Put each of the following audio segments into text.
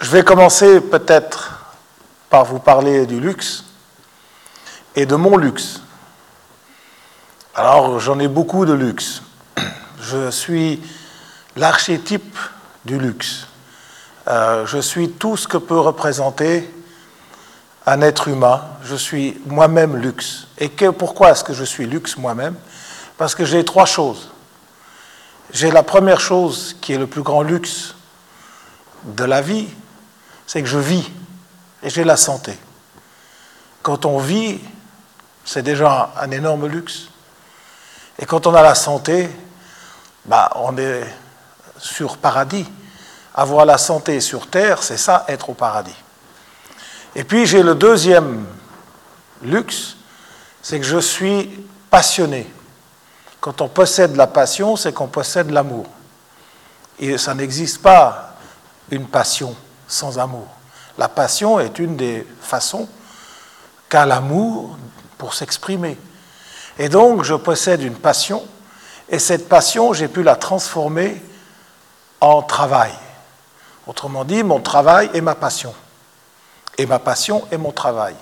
Je vais commencer peut-être par vous parler du luxe et de mon luxe. Alors, j'en ai beaucoup de luxe. Je suis l'archétype du luxe. Euh, je suis tout ce que peut représenter un être humain. Je suis moi-même luxe. Et pourquoi est-ce que je suis luxe moi-même? Parce que j'ai trois choses. J'ai la première chose qui est le plus grand luxe de la vie, c'est que je vis et j'ai la santé. Quand on vit, c'est déjà un énorme luxe. Et quand on a la santé, bah, on est sur paradis. Avoir la santé sur terre, c'est ça, être au paradis. Et puis j'ai le deuxième luxe, c'est que je suis passionné. Quand on possède la passion, c'est qu'on possède l'amour. Et ça n'existe pas une passion sans amour. La passion est une des façons qu'a l'amour pour s'exprimer. Et donc, je possède une passion, et cette passion, j'ai pu la transformer en travail. Autrement dit, mon travail est ma passion. Et ma passion est mon travail.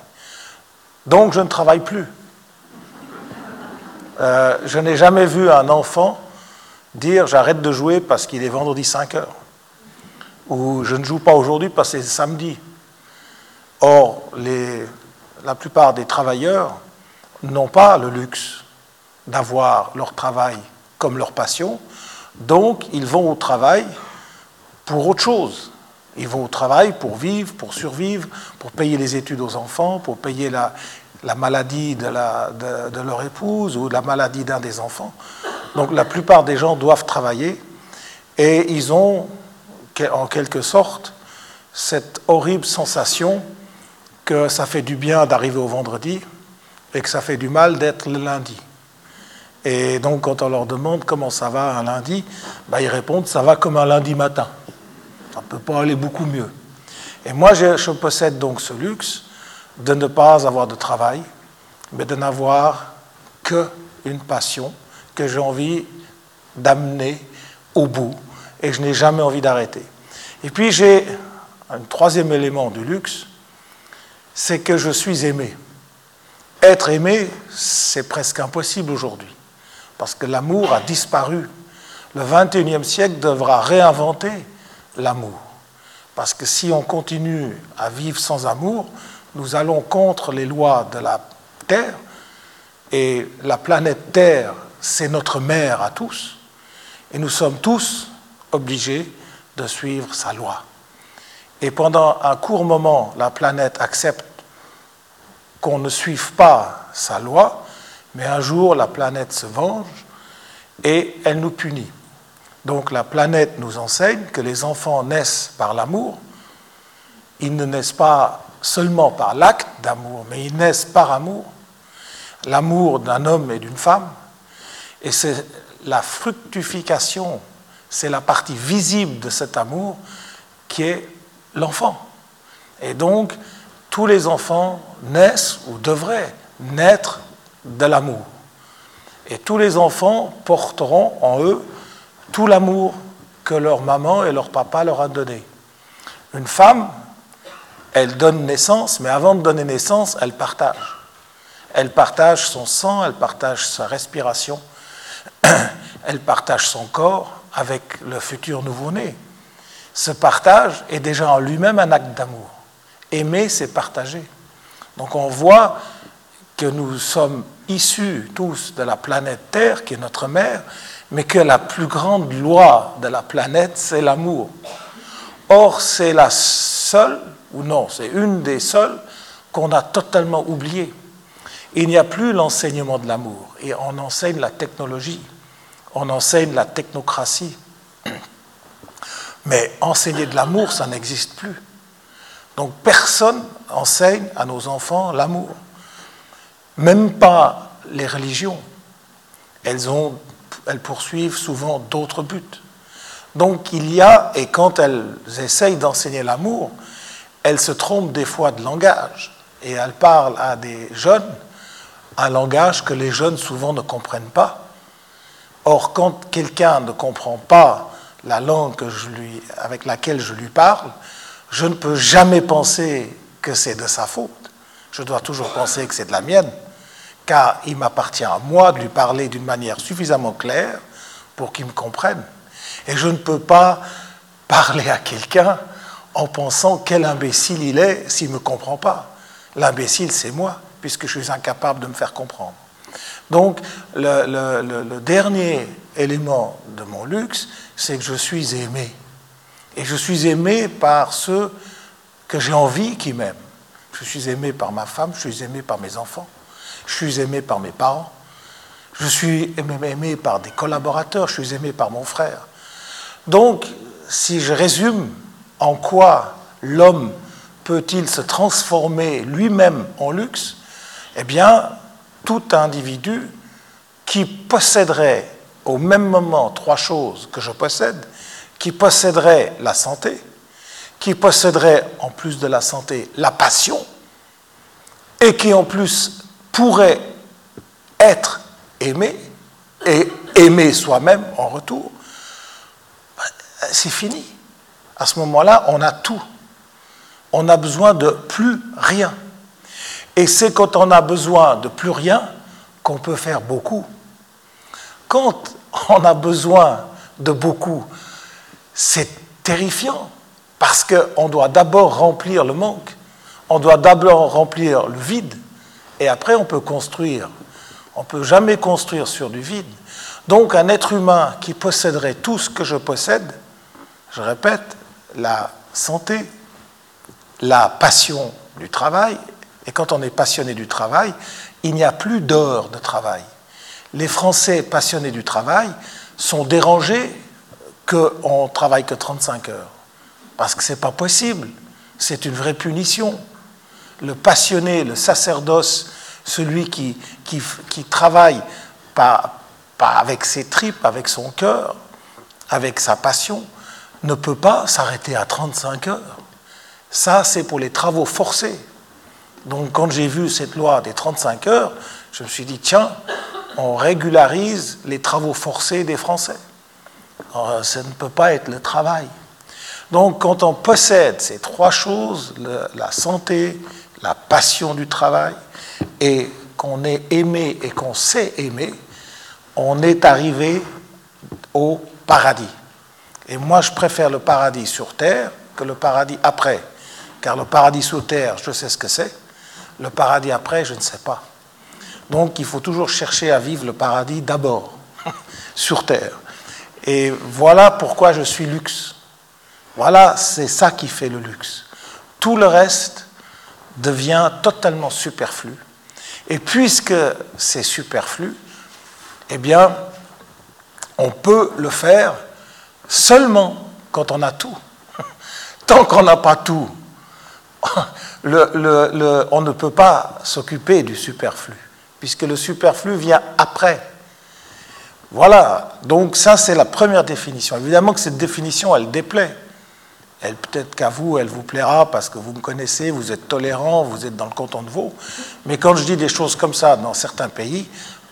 Donc, je ne travaille plus. Euh, je n'ai jamais vu un enfant dire j'arrête de jouer parce qu'il est vendredi 5 heures. Ou je ne joue pas aujourd'hui parce que c'est samedi. Or, la plupart des travailleurs n'ont pas le luxe d'avoir leur travail comme leur passion, donc ils vont au travail pour autre chose. Ils vont au travail pour vivre, pour survivre, pour payer les études aux enfants, pour payer la, la maladie de, de, leur épouse ou la maladie d'un des enfants. Donc la plupart des gens doivent travailler et ils ont en quelque sorte cette horrible sensation que ça fait du bien d'arriver au vendredi et que ça fait du mal d'être le lundi. Et donc quand on leur demande comment ça va un lundi, ben, ils répondent ça va comme un lundi matin. Ça ne peut pas aller beaucoup mieux. Et moi je possède donc ce luxe de ne pas avoir de travail, mais de n'avoir qu'une passion que j'ai envie d'amener au bout et je n'ai jamais envie d'arrêter. Et puis j'ai un troisième élément du luxe, c'est que je suis aimé. Être aimé, c'est presque impossible aujourd'hui, parce que l'amour a disparu. Le 21e siècle devra réinventer l'amour, parce que si on continue à vivre sans amour, nous allons contre les lois de la Terre, et la planète Terre, c'est notre mère à tous, et nous sommes tous obligés de suivre sa loi. Et pendant un court moment, la planète accepte qu'on ne suive pas sa loi, mais un jour, la planète se venge et elle nous punit. Donc la planète nous enseigne que les enfants naissent par l'amour, ils ne naissent pas seulement par l'acte d'amour, mais ils naissent par amour, l'amour d'un homme et d'une femme, et c'est la fructification, c'est la partie visible de cet amour qui est l'enfant. Et donc, tous les enfants naissent ou devraient naître de l'amour. Et tous les enfants porteront en eux tout l'amour que leur maman et leur papa leur ont donné. Une femme elle donne naissance, mais avant de donner naissance, elle partage. Elle partage son sang, elle partage sa respiration, elle partage son corps avec le futur nouveau-né. Ce partage est déjà en lui-même un acte d'amour. Aimer, c'est partager. Donc on voit que nous sommes issus tous de la planète Terre, qui est notre mère, mais que la plus grande loi de la planète, c'est l'amour. Or, c'est la seule ou non, c'est une des seules qu'on a totalement oubliées. Il n'y a plus l'enseignement de l'amour, et on enseigne la technologie, on enseigne la technocratie. Mais enseigner de l'amour, ça n'existe plus. Donc personne enseigne à nos enfants l'amour. Même pas les religions. Elles, ont, elles poursuivent souvent d'autres buts. Donc il y a, et quand elles essayent d'enseigner l'amour, elle se trompe des fois de langage et elle parle à des jeunes un langage que les jeunes souvent ne comprennent pas. Or, quand quelqu'un ne comprend pas la langue avec laquelle je lui parle, je ne peux jamais penser que c'est de sa faute. Je dois toujours penser que c'est de la mienne, car il m'appartient à moi de lui parler d'une manière suffisamment claire pour qu'il me comprenne. Et je ne peux pas parler à quelqu'un en pensant quel imbécile il est s'il ne me comprend pas. L'imbécile, c'est moi, puisque je suis incapable de me faire comprendre. Donc, le, dernier élément de mon luxe, c'est que je suis aimé. Et je suis aimé par ceux que j'ai envie qui m'aiment. Je suis aimé par ma femme, je suis aimé par mes enfants, je suis aimé par mes parents, je suis aimé par des collaborateurs, je suis aimé par mon frère. Donc, si je résume en quoi l'homme peut-il se transformer lui-même en luxe, eh bien, tout individu qui posséderait au même moment trois choses que je possède, qui posséderait la santé, qui posséderait en plus de la santé la passion, et qui en plus pourrait être aimé et aimer soi-même en retour, c'est fini. À ce moment-là, on a tout. On a besoin de plus rien. Et c'est quand on a besoin de plus rien qu'on peut faire beaucoup. Quand on a besoin de beaucoup, c'est terrifiant parce qu'on doit d'abord remplir le manque, on doit d'abord remplir le vide, et après on peut construire. On ne peut jamais construire sur du vide. Donc un être humain qui posséderait tout ce que je possède, je répète, la santé, la passion du travail, et quand on est passionné du travail, il n'y a plus d'heures de travail. Les Français passionnés du travail sont dérangés qu'on ne travaille que 35 heures, parce que ce n'est pas possible, c'est une vraie punition. Le passionné, le sacerdoce, celui qui, qui, qui travaille pas, pas avec ses tripes, avec son cœur, avec sa passion, ne peut pas s'arrêter à 35 heures. Ça, c'est pour les travaux forcés. Donc quand j'ai vu cette loi des 35 heures, je me suis dit, tiens, on régularise les travaux forcés des Français. ça ne peut pas être le travail. Donc quand on possède ces trois choses, la santé, la passion du travail, et qu'on est aimé et qu'on sait aimer, on est arrivé au paradis. Et moi, je préfère le paradis sur terre que le paradis après. Car le paradis sous terre, je sais ce que c'est. Le paradis après, je ne sais pas. Donc, il faut toujours chercher à vivre le paradis d'abord, sur terre. Et voilà pourquoi je suis luxe. Voilà, c'est ça qui fait le luxe. Tout le reste devient totalement superflu. Et puisque c'est superflu, eh bien, on peut le faire seulement quand on a tout. Tant qu'on n'a pas tout, on ne peut pas s'occuper du superflu, puisque le superflu vient après. Voilà, donc ça c'est la première définition. Évidemment que cette définition, elle déplaît. Elle peut-être qu'à vous, elle vous plaira parce que vous me connaissez, vous êtes tolérant, vous êtes dans le canton de Vaud. Mais quand je dis des choses comme ça dans certains pays,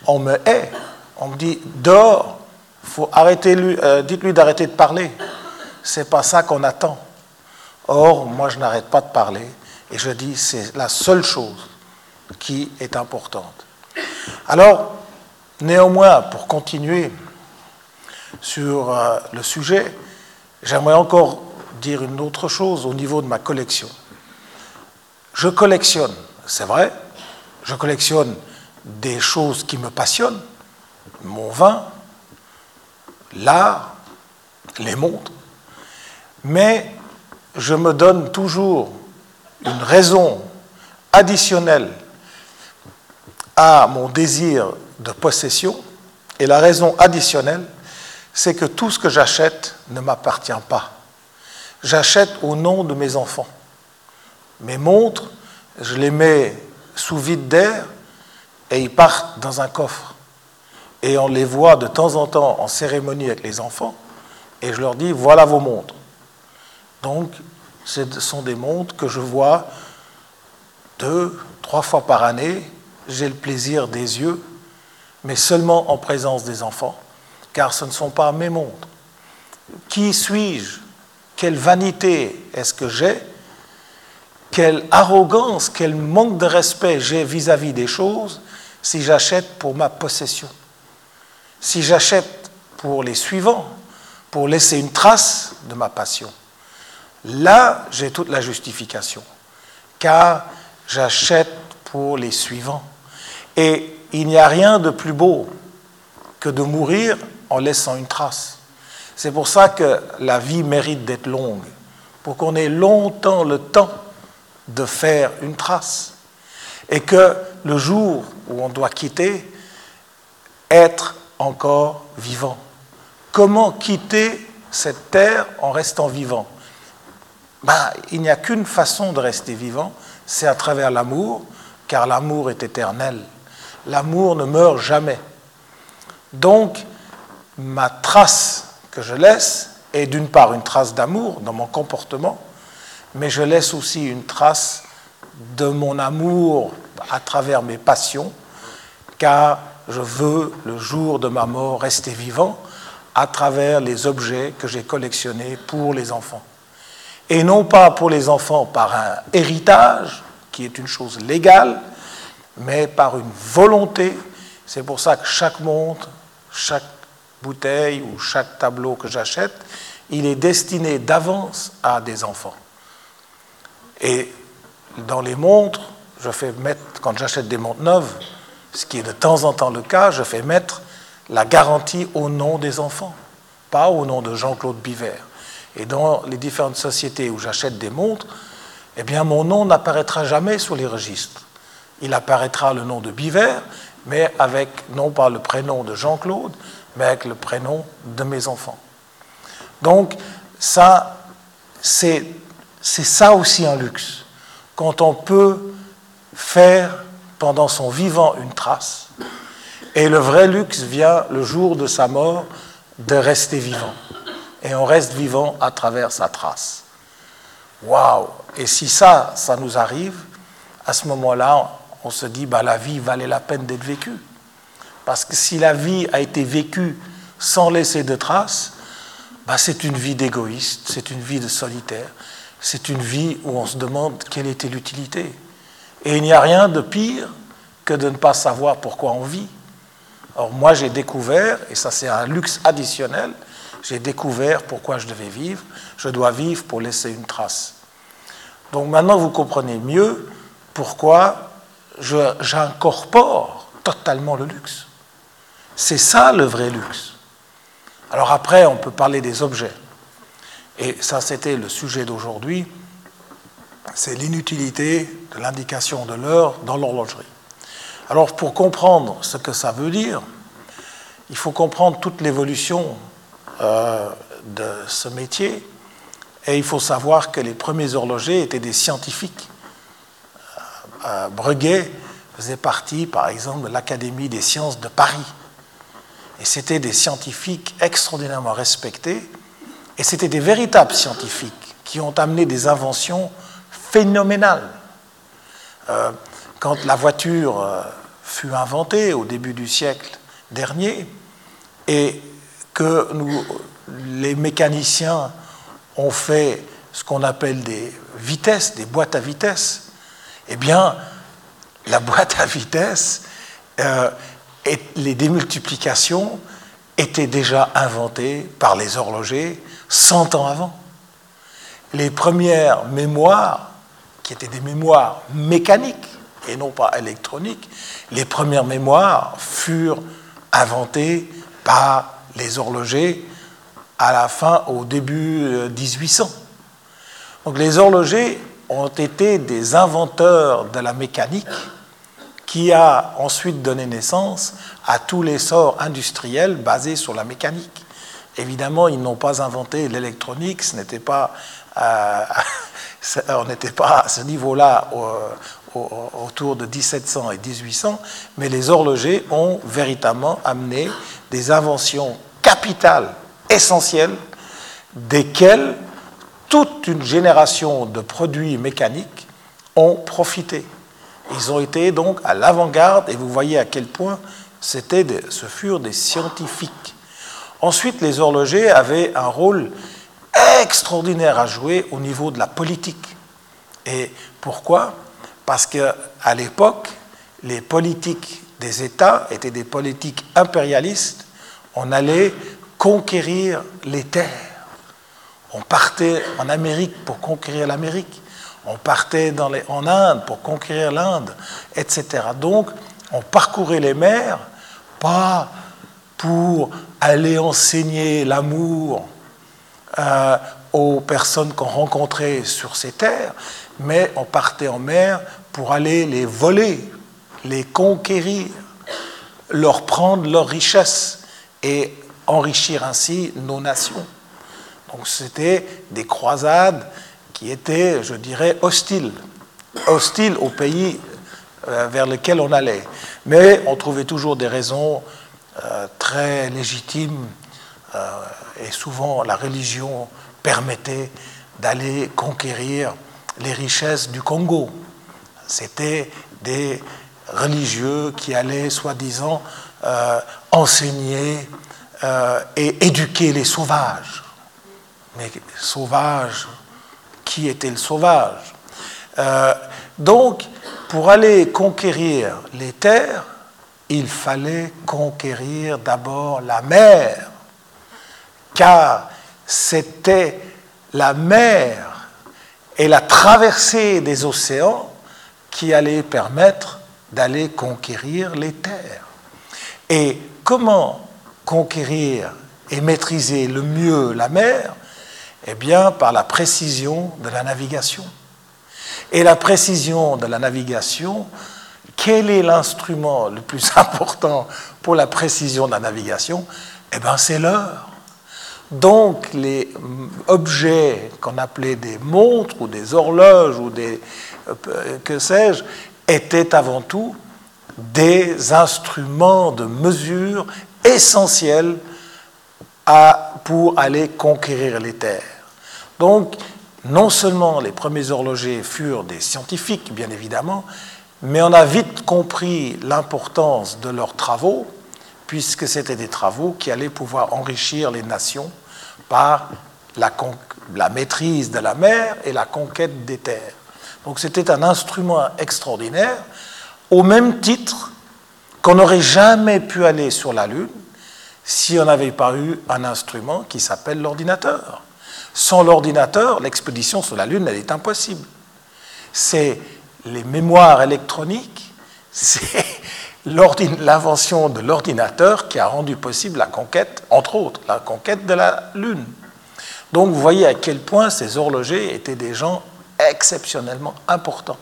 on me hait. On me dit dehors, faut arrêter euh, dites-lui d'arrêter de parler. C'est pas ça qu'on attend. Or, moi, je n'arrête pas de parler et je dis c'est la seule chose qui est importante. Alors, néanmoins, pour continuer sur euh, le sujet, j'aimerais encore dire une autre chose au niveau de ma collection. Je collectionne, c'est vrai, je collectionne des choses qui me passionnent, mon vin, l'art, les montres, mais je me donne toujours une raison additionnelle à mon désir de possession, et la raison additionnelle, c'est que tout ce que j'achète ne m'appartient pas j'achète au nom de mes enfants. Mes montres, je les mets sous vide d'air et ils partent dans un coffre. Et on les voit de temps en temps en cérémonie avec les enfants et je leur dis voilà vos montres. Donc, ce sont des montres que je vois deux, trois fois par année. J'ai le plaisir des yeux, mais seulement en présence des enfants, car ce ne sont pas mes montres. Qui suis-je? Quelle vanité est-ce que j'ai, quelle arrogance, quel manque de respect j'ai vis-à-vis des choses si j'achète pour ma possession, si j'achète pour les suivants, pour laisser une trace de ma passion. Là, j'ai toute la justification, car j'achète pour les suivants. Et il n'y a rien de plus beau que de mourir en laissant une trace. C'est pour ça que la vie mérite d'être longue, pour qu'on ait longtemps le temps de faire une trace. Et que le jour où on doit quitter, être encore vivant. Comment quitter cette terre en restant vivant? Ben, Il n'y a qu'une façon de rester vivant, c'est à travers l'amour, car l'amour est éternel. L'amour ne meurt jamais. Donc, ma trace que je laisse est d'une part une trace d'amour dans mon comportement, mais je laisse aussi une trace de mon amour à travers mes passions, car je veux, le jour de ma mort, rester vivant à travers les objets que j'ai collectionnés pour les enfants. Et non pas pour les enfants par un héritage, qui est une chose légale, mais par une volonté. C'est pour ça que chaque montre, chaque bouteille ou chaque tableau que j'achète, il est destiné d'avance à des enfants. Et dans les montres, je fais mettre, quand j'achète des montres neuves, ce qui est de temps en temps le cas, je fais mettre la garantie au nom des enfants, pas au nom de Jean-Claude Biver. Et dans les différentes sociétés où j'achète des montres, eh bien mon nom n'apparaîtra jamais sur les registres. Il apparaîtra le nom de Biver, mais avec non pas le prénom de Jean-Claude, mais avec le prénom de mes enfants. Donc ça, c'est ça aussi un luxe quand on peut faire pendant son vivant une trace. Et le vrai luxe vient le jour de sa mort de rester vivant. Et on reste vivant à travers sa trace. Waouh Et si ça, ça nous arrive, à ce moment-là, on se dit, bah, la vie valait la peine d'être vécue. Parce que si la vie a été vécue sans laisser de traces, bah, c'est une vie d'égoïste, c'est une vie de solitaire, c'est une vie où on se demande quelle était l'utilité. Et il n'y a rien de pire que de ne pas savoir pourquoi on vit. Or, moi, j'ai découvert, et ça c'est un luxe additionnel, j'ai découvert pourquoi je devais vivre. Je dois vivre pour laisser une trace. Donc maintenant, vous comprenez mieux pourquoi j'incorpore totalement le luxe. C'est ça le vrai luxe. Alors après, on peut parler des objets. Et ça, c'était le sujet d'aujourd'hui, c'est l'inutilité de l'indication de l'heure dans l'horlogerie. Alors pour comprendre ce que ça veut dire, il faut comprendre toute l'évolution euh, de ce métier, et il faut savoir que les premiers horlogers étaient des scientifiques. Euh, euh, Breguet faisait partie, par exemple, de l'Académie des sciences de Paris. Et c'était des scientifiques extraordinairement respectés et c'était des véritables scientifiques qui ont amené des inventions phénoménales. Quand la voiture fut inventée au début du siècle dernier et que nous, les mécaniciens ont fait ce qu'on appelle des vitesses, des boîtes à vitesse, eh bien, la boîte à vitesse euh, et les démultiplications étaient déjà inventées par les horlogers 100 ans avant. Les premières mémoires, qui étaient des mémoires mécaniques et non pas électroniques, les premières mémoires furent inventées par les horlogers à la fin, au début 1800. Euh, Donc les horlogers ont été des inventeurs de la mécanique qui a ensuite donné naissance à tous les sorts industriels basés sur la mécanique. Évidemment, ils n'ont pas inventé l'électronique, ce n'était pas, euh, on n'était pas à ce niveau-là autour de 1700 et 1800, mais les horlogers ont véritablement amené des inventions capitales, essentielles, desquelles toute une génération de produits mécaniques ont profité. Ils ont été donc à l'avant-garde et vous voyez à quel point c'était ce furent des scientifiques. Ensuite, les horlogers avaient un rôle extraordinaire à jouer au niveau de la politique. Et pourquoi? Parce qu'à l'époque, les politiques des États étaient des politiques impérialistes. On allait conquérir les terres. On partait en Amérique pour conquérir l'Amérique. On partait en Inde pour conquérir l'Inde, etc. Donc, on parcourait les mers, pas pour aller enseigner l'amour euh, aux personnes qu'on rencontrait sur ces terres, mais on partait en mer pour aller les voler, les conquérir, leur prendre leurs richesses et enrichir ainsi nos nations. Donc c'était des croisades qui étaient, je dirais, hostiles, hostiles au pays euh, vers lequel on allait. Mais on trouvait toujours des raisons euh, très légitimes euh, et souvent la religion permettait d'aller conquérir les richesses du Congo. C'était des religieux qui allaient, soi-disant, enseigner et éduquer les sauvages. Mais sauvages, qui était le sauvage Donc, pour aller conquérir les terres, il fallait conquérir d'abord la mer, car c'était la mer et la traversée des océans qui allaient permettre d'aller conquérir les terres. Et comment conquérir et maîtriser le mieux la mer? Eh bien, par la précision de la navigation. Et la précision de la navigation, quel est l'instrument le plus important pour la précision de la navigation? Eh bien, c'est l'heure. Donc, les objets qu'on appelait des montres ou des horloges ou des euh, que sais-je étaient avant tout des instruments de mesure essentiels pour aller conquérir les terres. Donc, non seulement les premiers horlogers furent des scientifiques, bien évidemment, mais on a vite compris l'importance de leurs travaux, puisque c'était des travaux qui allaient pouvoir enrichir les nations par la maîtrise de la mer et la conquête des terres. Donc c'était un instrument extraordinaire, au même titre qu'on n'aurait jamais pu aller sur la Lune si on n'avait pas eu un instrument qui s'appelle l'ordinateur. Sans l'ordinateur, l'expédition sur la Lune, elle est impossible. C'est les mémoires électroniques, c'est l'invention de l'ordinateur qui a rendu possible la conquête, entre autres, la conquête de la Lune. Donc vous voyez à quel point ces horlogers étaient des gens exceptionnellement importants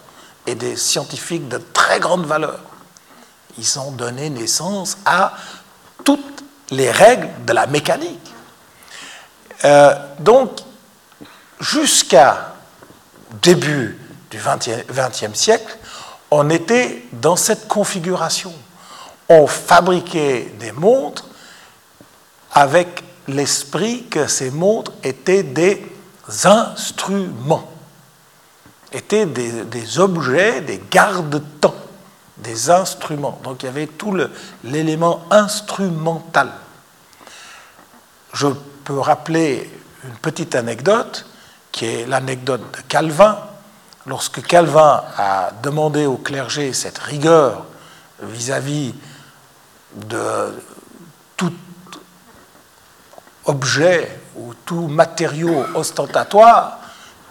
et des scientifiques de très grande valeur. Ils ont donné naissance à toutes les règles de la mécanique. Euh, donc, jusqu'à début du XXe siècle, on était dans cette configuration. On fabriquait des montres avec l'esprit que ces montres étaient des instruments, étaient des, objets, des garde-temps, des instruments. Donc il y avait tout l'élément instrumental. Je peux rappeler une petite anecdote, qui est l'anecdote de Calvin. Lorsque Calvin a demandé au clergé cette rigueur vis-à-vis de tout objet ou tout matériau ostentatoire,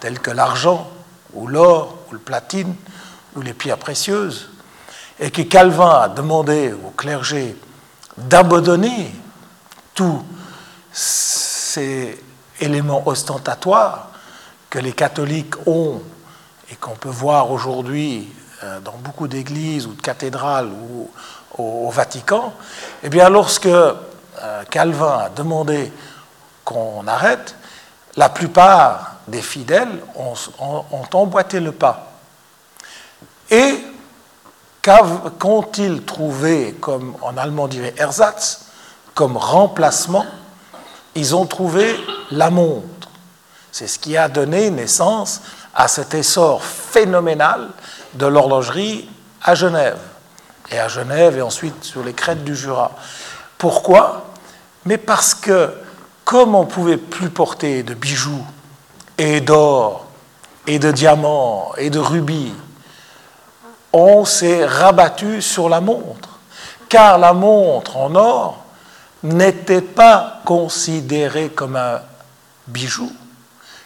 tel que l'argent ou l'or ou le platine ou les pierres précieuses, et que Calvin a demandé au clergé d'abandonner tout ces éléments ostentatoires que les catholiques ont et qu'on peut voir aujourd'hui euh, dans beaucoup d'églises ou de cathédrales ou au Vatican, eh bien, lorsque euh, Calvin a demandé qu'on arrête, la plupart des fidèles ont, emboîté le pas. Et qu'ont-ils trouvé, comme en allemand dirait Ersatz, comme remplacement? Ils ont trouvé la montre. C'est ce qui a donné naissance à cet essor phénoménal de l'horlogerie à Genève. Et à Genève et ensuite sur les crêtes du Jura. Pourquoi? Mais parce que comme on ne pouvait plus porter de bijoux et d'or et de diamants et de rubis, on s'est rabattu sur la montre, car la montre en or n'était pas considérée comme un bijou,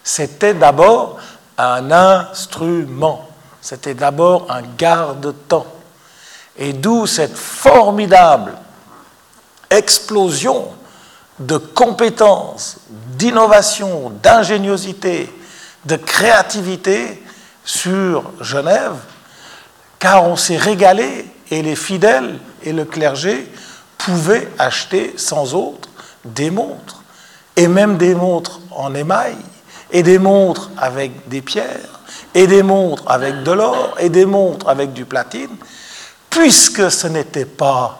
c'était d'abord un instrument, c'était d'abord un garde-temps. Et d'où cette formidable explosion de compétences, d'innovation, d'ingéniosité, de créativité sur Genève, car on s'est régalé et les fidèles et le clergé pouvaient acheter sans autre des montres, et même des montres en émail, et des montres avec des pierres, et des montres avec de l'or, et des montres avec du platine, puisque ce n'était pas,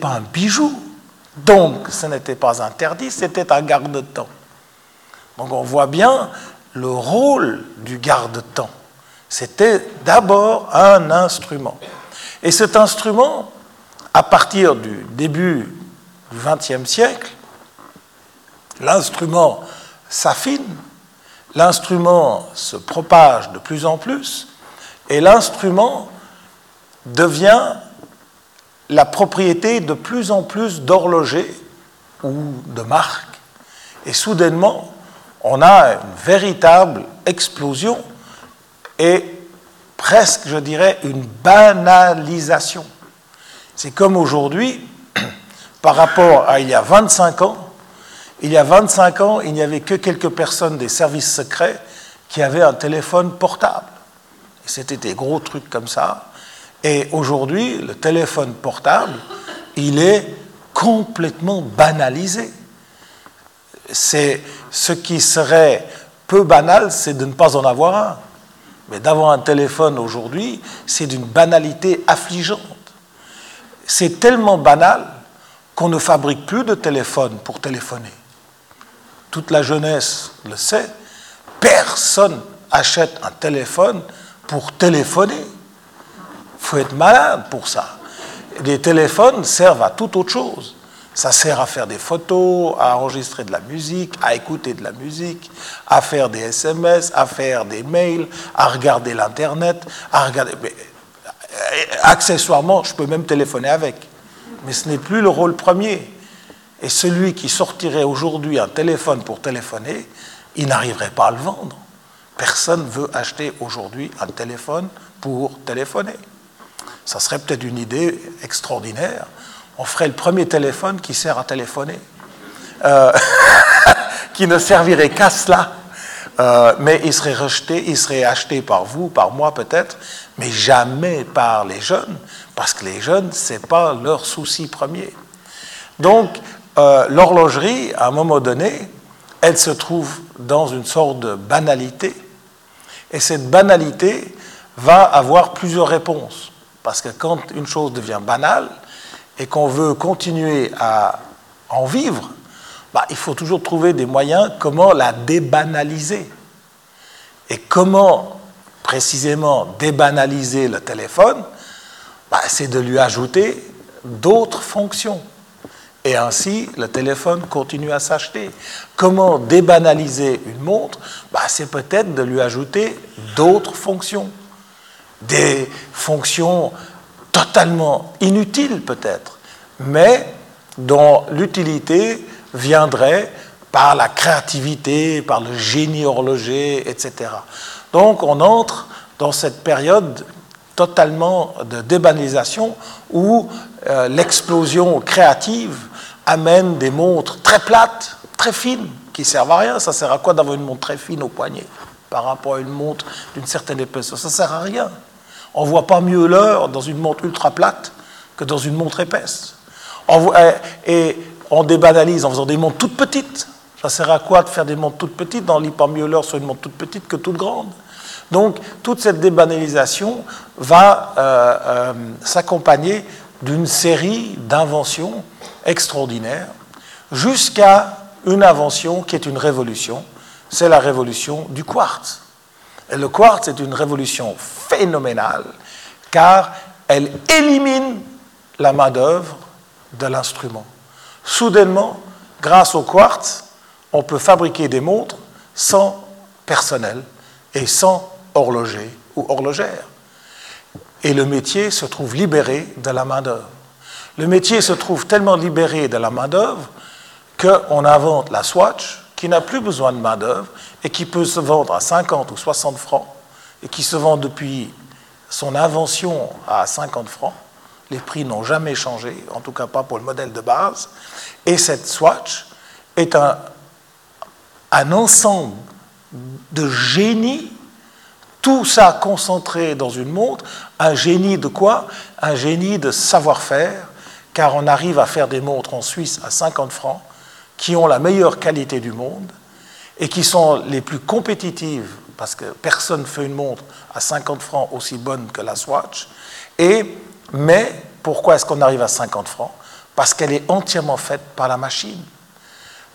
pas un bijou, donc ce n'était pas interdit, c'était un garde-temps. Donc on voit bien le rôle du garde-temps. C'était d'abord un instrument. Et cet instrument, à partir du début du XXe siècle, l'instrument s'affine, l'instrument se propage de plus en plus, et l'instrument devient la propriété de plus en plus d'horlogers ou de marques. Et soudainement, on a une véritable explosion et presque, je dirais, une banalisation. C'est comme aujourd'hui, par rapport à il y a 25 ans, il y a 25 ans, il n'y avait que quelques personnes des services secrets qui avaient un téléphone portable. C'était des gros trucs comme ça. Et aujourd'hui, le téléphone portable, il est complètement banalisé. C'est ce qui serait peu banal, c'est de ne pas en avoir un. Mais d'avoir un téléphone aujourd'hui, c'est d'une banalité affligeante. C'est tellement banal qu'on ne fabrique plus de téléphone pour téléphoner. Toute la jeunesse le sait. Personne achète un téléphone pour téléphoner. Faut être malade pour ça. Les téléphones servent à toute autre chose. Ça sert à faire des photos, à enregistrer de la musique, à écouter de la musique, à faire des SMS, à faire des mails, à regarder l'Internet, à regarder. Euh, accessoirement, je peux même téléphoner avec. Mais ce n'est plus le rôle premier. Et celui qui sortirait aujourd'hui un téléphone pour téléphoner, il n'arriverait pas à le vendre. Personne ne veut acheter aujourd'hui un téléphone pour téléphoner. Ça serait peut-être une idée extraordinaire. On ferait le premier téléphone qui sert à téléphoner, euh, qui ne servirait qu'à cela. Euh, mais il serait rejeté, il serait acheté par vous, par moi peut-être, mais jamais par les jeunes, parce que les jeunes, ce n'est pas leur souci premier. Donc, euh, l'horlogerie, à un moment donné, elle se trouve dans une sorte de banalité. Et cette banalité va avoir plusieurs réponses. Parce que quand une chose devient banale et qu'on veut continuer à en vivre, bah, il faut toujours trouver des moyens comment la débanaliser. Et comment précisément débanaliser le téléphone bah, C'est de lui ajouter d'autres fonctions. Et ainsi, le téléphone continue à s'acheter. Comment débanaliser une montre? Bah, C'est peut-être de lui ajouter d'autres fonctions. Des fonctions totalement inutiles peut-être, mais dont l'utilité viendrait par la créativité, par le génie horloger, etc. Donc on entre dans cette période totalement de débanalisation où euh, l'explosion créative amène des montres très plates, très fines, qui servent à rien. Ça sert à quoi d'avoir une montre très fine au poignet par rapport à une montre d'une certaine épaisseur? Ça sert à rien. On ne voit pas mieux l'heure dans une montre ultra plate que dans une montre épaisse. et on débanalise en faisant des montres toutes petites. Ça sert à quoi de faire des montres toutes petites On lit pas mieux l'heure sur une montre toute petite que toute grande? Donc, toute cette débanalisation va euh, euh, s'accompagner d'une série d'inventions extraordinaires jusqu'à une invention qui est une révolution, c'est la révolution du quartz. Le quartz est une révolution phénoménale car elle élimine la main-d'œuvre de l'instrument. Soudainement, grâce au quartz, on peut fabriquer des montres sans personnel et sans horloger ou horlogère. Et le métier se trouve libéré de la main-d'œuvre. Le métier se trouve tellement libéré de la main-d'œuvre qu'on invente la Swatch, qui n'a plus besoin de main-d'œuvre et qui peut se vendre à 50 ou 60 francs et qui se vend depuis son invention à 50 francs. Les prix n'ont jamais changé, en tout cas pas pour le modèle de base. Et cette Swatch est un, ensemble de génie, tout ça concentré dans une montre, un génie de quoi? Un génie de savoir-faire, car on arrive à faire des montres en Suisse à 50 francs, qui ont la meilleure qualité du monde et qui sont les plus compétitives, parce que personne ne fait une montre à 50 francs aussi bonne que la Swatch. Et, mais pourquoi est-ce qu'on arrive à 50 francs? Parce qu'elle est entièrement faite par la machine.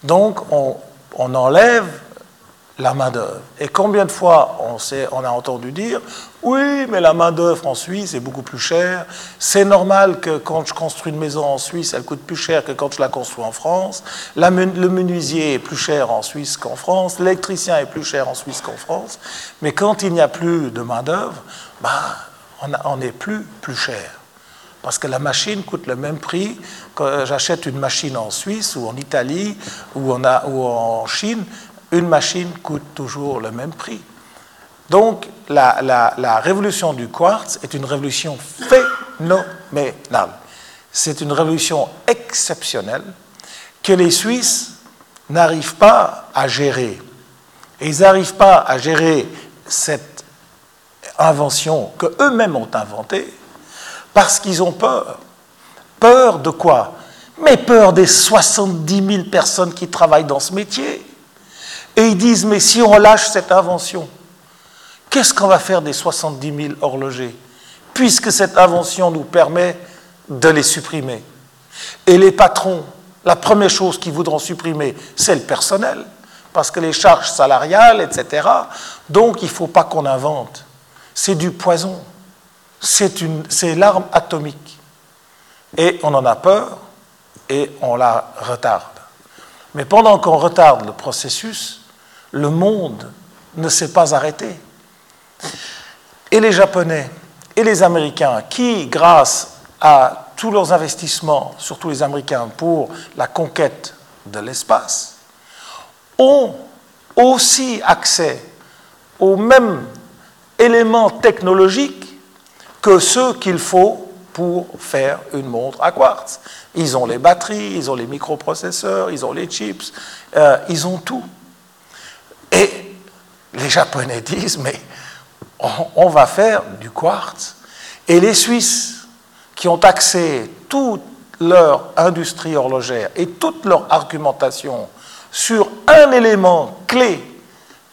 Donc on, on enlève la main-d'œuvre. Et combien de fois on, a entendu dire Oui, mais la main-d'œuvre en Suisse est beaucoup plus chère. C'est normal que quand je construis une maison en Suisse, elle coûte plus cher que quand je la construis en France. Le menuisier est plus cher en Suisse qu'en France. L'électricien est plus cher en Suisse qu'en France. Mais quand il n'y a plus de main-d'œuvre, ben, on n'est plus plus cher. Parce que la machine coûte le même prix quand j'achète une machine en Suisse ou en Italie ou en Chine une machine coûte toujours le même prix. Donc, la, révolution du quartz est une révolution phénoménale. C'est une révolution exceptionnelle que les Suisses n'arrivent pas à gérer. Et ils n'arrivent pas à gérer cette invention qu'eux-mêmes ont inventée parce qu'ils ont peur. Peur de quoi? Mais peur des 70 000 personnes qui travaillent dans ce métier. Et ils disent, mais si on lâche cette invention, qu'est-ce qu'on va faire des 70 000 horlogers Puisque cette invention nous permet de les supprimer. Et les patrons, la première chose qu'ils voudront supprimer, c'est le personnel, parce que les charges salariales, etc. Donc il ne faut pas qu'on invente. C'est du poison. C'est l'arme atomique. Et on en a peur et on la retarde. Mais pendant qu'on retarde le processus, le monde ne s'est pas arrêté. Et les Japonais et les Américains, qui, grâce à tous leurs investissements, surtout les Américains, pour la conquête de l'espace, ont aussi accès aux mêmes éléments technologiques que ceux qu'il faut pour faire une montre à quartz. Ils ont les batteries, ils ont les microprocesseurs, ils ont les chips, euh, ils ont tout. Et les Japonais disent, mais on, va faire du quartz. Et les Suisses, qui ont axé toute leur industrie horlogère et toute leur argumentation sur un élément clé,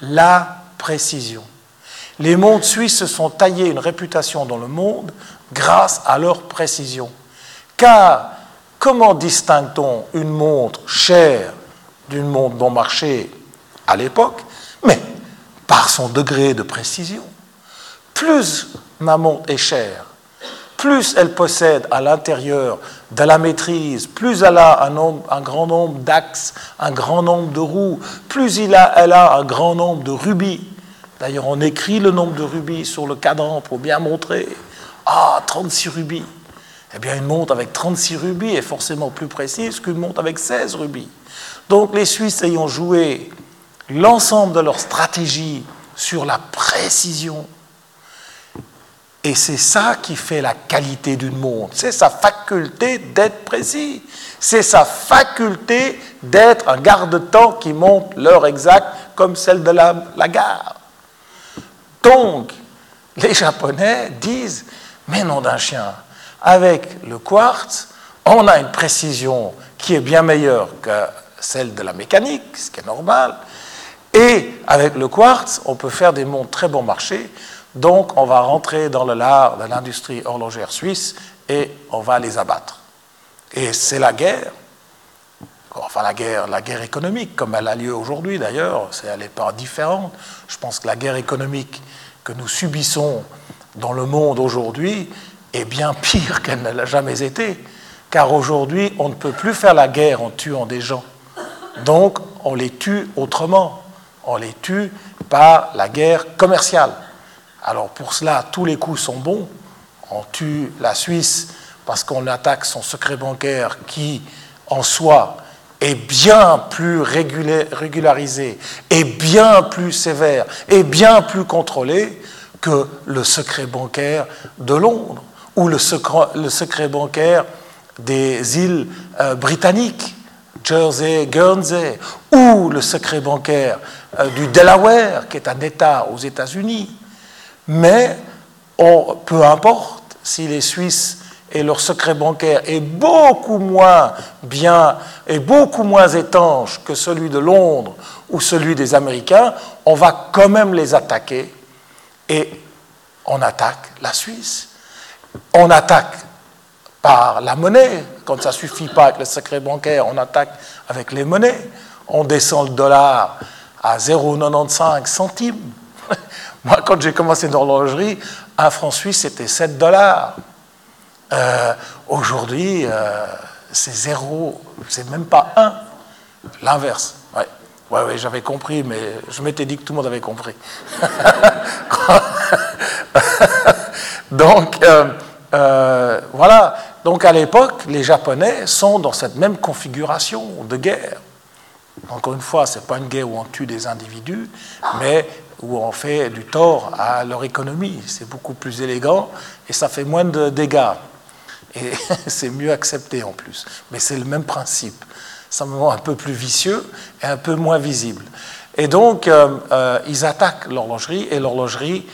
la précision. Les mondes suisses se sont taillés une réputation dans le monde grâce à leur précision. Car comment distingue-t-on une montre chère d'une montre bon marché à l'époque mais par son degré de précision. Plus ma montre est chère, plus elle possède à l'intérieur de la maîtrise, plus elle a un, grand nombre d'axes, un grand nombre de roues, plus il a, elle a un grand nombre de rubis. D'ailleurs, on écrit le nombre de rubis sur le cadran pour bien montrer. Ah, 36 rubis. Eh bien, une montre avec 36 rubis est forcément plus précise qu'une montre avec 16 rubis. Donc, les Suisses ayant joué l'ensemble de leur stratégie sur la précision. Et c'est ça qui fait la qualité d'une montre. C'est sa faculté d'être précis. C'est sa faculté d'être un garde-temps qui monte l'heure exacte comme celle de la, la gare. Donc, les Japonais disent, mais non d'un chien, avec le quartz, on a une précision qui est bien meilleure que celle de la mécanique, ce qui est normal, et avec le quartz, on peut faire des montres très bon marché. Donc, on va rentrer dans le lard de l'industrie horlogère suisse et on va les abattre. Et c'est la guerre, enfin la guerre, la guerre économique, comme elle a lieu aujourd'hui d'ailleurs, elle n'est pas différente. Je pense que la guerre économique que nous subissons dans le monde aujourd'hui est bien pire qu'elle ne l'a jamais été. Car aujourd'hui, on ne peut plus faire la guerre en tuant des gens. Donc, on les tue autrement. On les tue par la guerre commerciale. Alors, pour cela, tous les coups sont bons. On tue la Suisse parce qu'on attaque son secret bancaire qui, en soi, est bien plus régularisé, et bien plus sévère, et bien plus contrôlé que le secret bancaire de Londres ou le secret, bancaire des îles euh, britanniques, Jersey, Guernsey, ou le secret bancaire du Delaware, qui est un État aux États-Unis. Mais peu importe si les Suisses et leur secret bancaire est beaucoup moins bien et beaucoup moins étanche que celui de Londres ou celui des Américains, on va quand même les attaquer et on attaque la Suisse. On attaque par la monnaie. Quand ça suffit pas avec le secret bancaire, on attaque avec les monnaies. On descend le dollar à 0,95 centimes. Moi, quand j'ai commencé dans l'horlogerie, un franc suisse, c'était 7 dollars. Euh, aujourd'hui, euh, c'est zéro, c'est même pas un. L'inverse. Ouais. Ouais, ouais, j'avais compris, mais je m'étais dit que tout le monde avait compris. Donc, euh, voilà. Donc, à l'époque, les Japonais sont dans cette même configuration de guerre. Encore une fois, ce n'est pas une guerre où on tue des individus, mais où on fait du tort à leur économie. C'est beaucoup plus élégant et ça fait moins de dégâts. Et c'est mieux accepté en plus. Mais c'est le même principe, simplement un peu plus vicieux et un peu moins visible. Et donc, euh, euh, ils attaquent l'horlogerie et l'horlogerie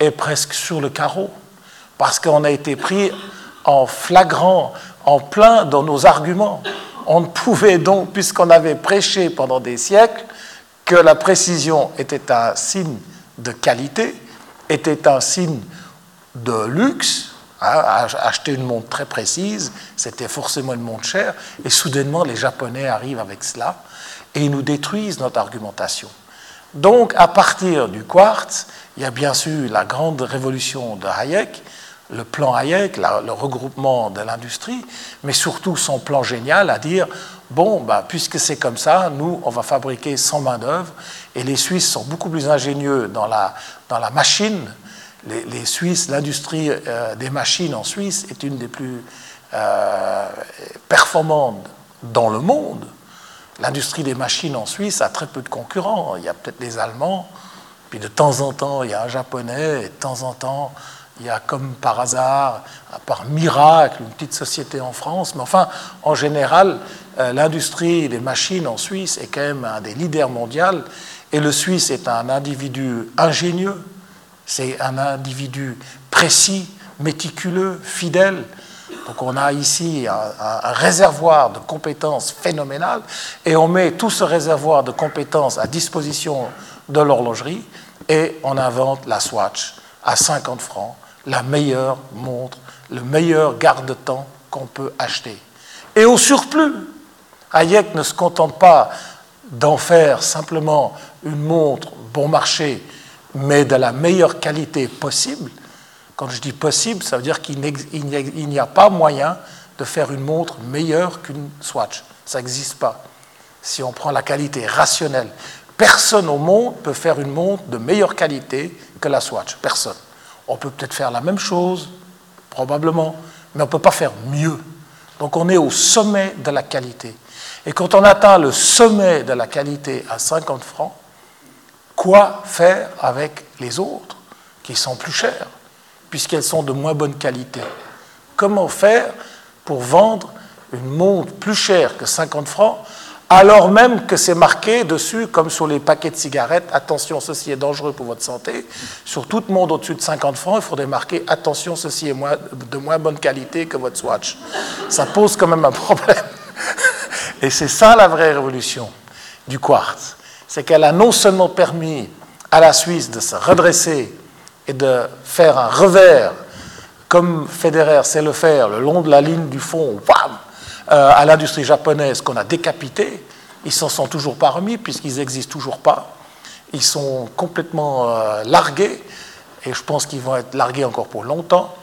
est presque sur le carreau, parce qu'on a été pris en flagrant, en plein dans nos arguments. On ne pouvait donc, puisqu'on avait prêché pendant des siècles, que la précision était un signe de qualité, était un signe de luxe, Hein, acheter une montre très précise, c'était forcément une montre chère, et soudainement les Japonais arrivent avec cela et ils nous détruisent notre argumentation. Donc à partir du quartz, il y a bien sûr la grande révolution de Hayek, le plan Hayek, le regroupement de l'industrie, mais surtout son plan génial à dire bon, bah, puisque c'est comme ça, nous, on va fabriquer sans main-d'œuvre, et les Suisses sont beaucoup plus ingénieux dans la, dans la machine les, Suisses, l'industrie euh, des machines en Suisse est une des plus euh, performantes dans le monde. L'industrie des machines en Suisse a très peu de concurrents. Il y a peut-être des Allemands, puis de temps en temps, il y a un Japonais, et de temps en temps, il y a comme par hasard, par miracle, une petite société en France. Mais enfin, en général, euh, l'industrie des machines en Suisse est quand même un des leaders mondiaux. Et le Suisse est un individu ingénieux, c'est un individu précis, méticuleux, fidèle. Donc on a ici un, réservoir de compétences phénoménales et on met tout ce réservoir de compétences à disposition de l'horlogerie et on invente la Swatch à 50 francs, la meilleure montre, le meilleur garde-temps qu'on peut acheter. Et au surplus, Hayek ne se contente pas d'en faire simplement une montre bon marché mais de la meilleure qualité possible. Quand je dis possible, ça veut dire qu'il n'y a pas moyen de faire une montre meilleure qu'une Swatch. Ça n'existe pas. Si on prend la qualité rationnelle, personne au monde peut faire une montre de meilleure qualité que la Swatch. Personne. On peut peut-être faire la même chose, probablement, mais on ne peut pas faire mieux. Donc on est au sommet de la qualité. Et quand on atteint le sommet de la qualité à 50 francs, quoi faire avec les autres qui sont plus chères, puisqu'elles sont de moins bonne qualité? Comment faire pour vendre une montre plus chère que 50 francs, alors même que c'est marqué dessus, comme sur les paquets de cigarettes, attention, ceci est dangereux pour votre santé. Sur toute montre au-dessus de 50 francs, il faudrait marquer attention, ceci est de moins bonne qualité que votre Swatch. Ça pose quand même un problème. Et c'est ça la vraie révolution du quartz c'est qu'elle a non seulement permis à la Suisse de se redresser et de faire un revers, comme Federer sait le faire, le long de la ligne du fond, euh, à l'industrie japonaise qu'on a décapité, ils s'en sont toujours pas remis puisqu'ils n'existent toujours pas. Ils sont complètement euh, largués et je pense qu'ils vont être largués encore pour longtemps.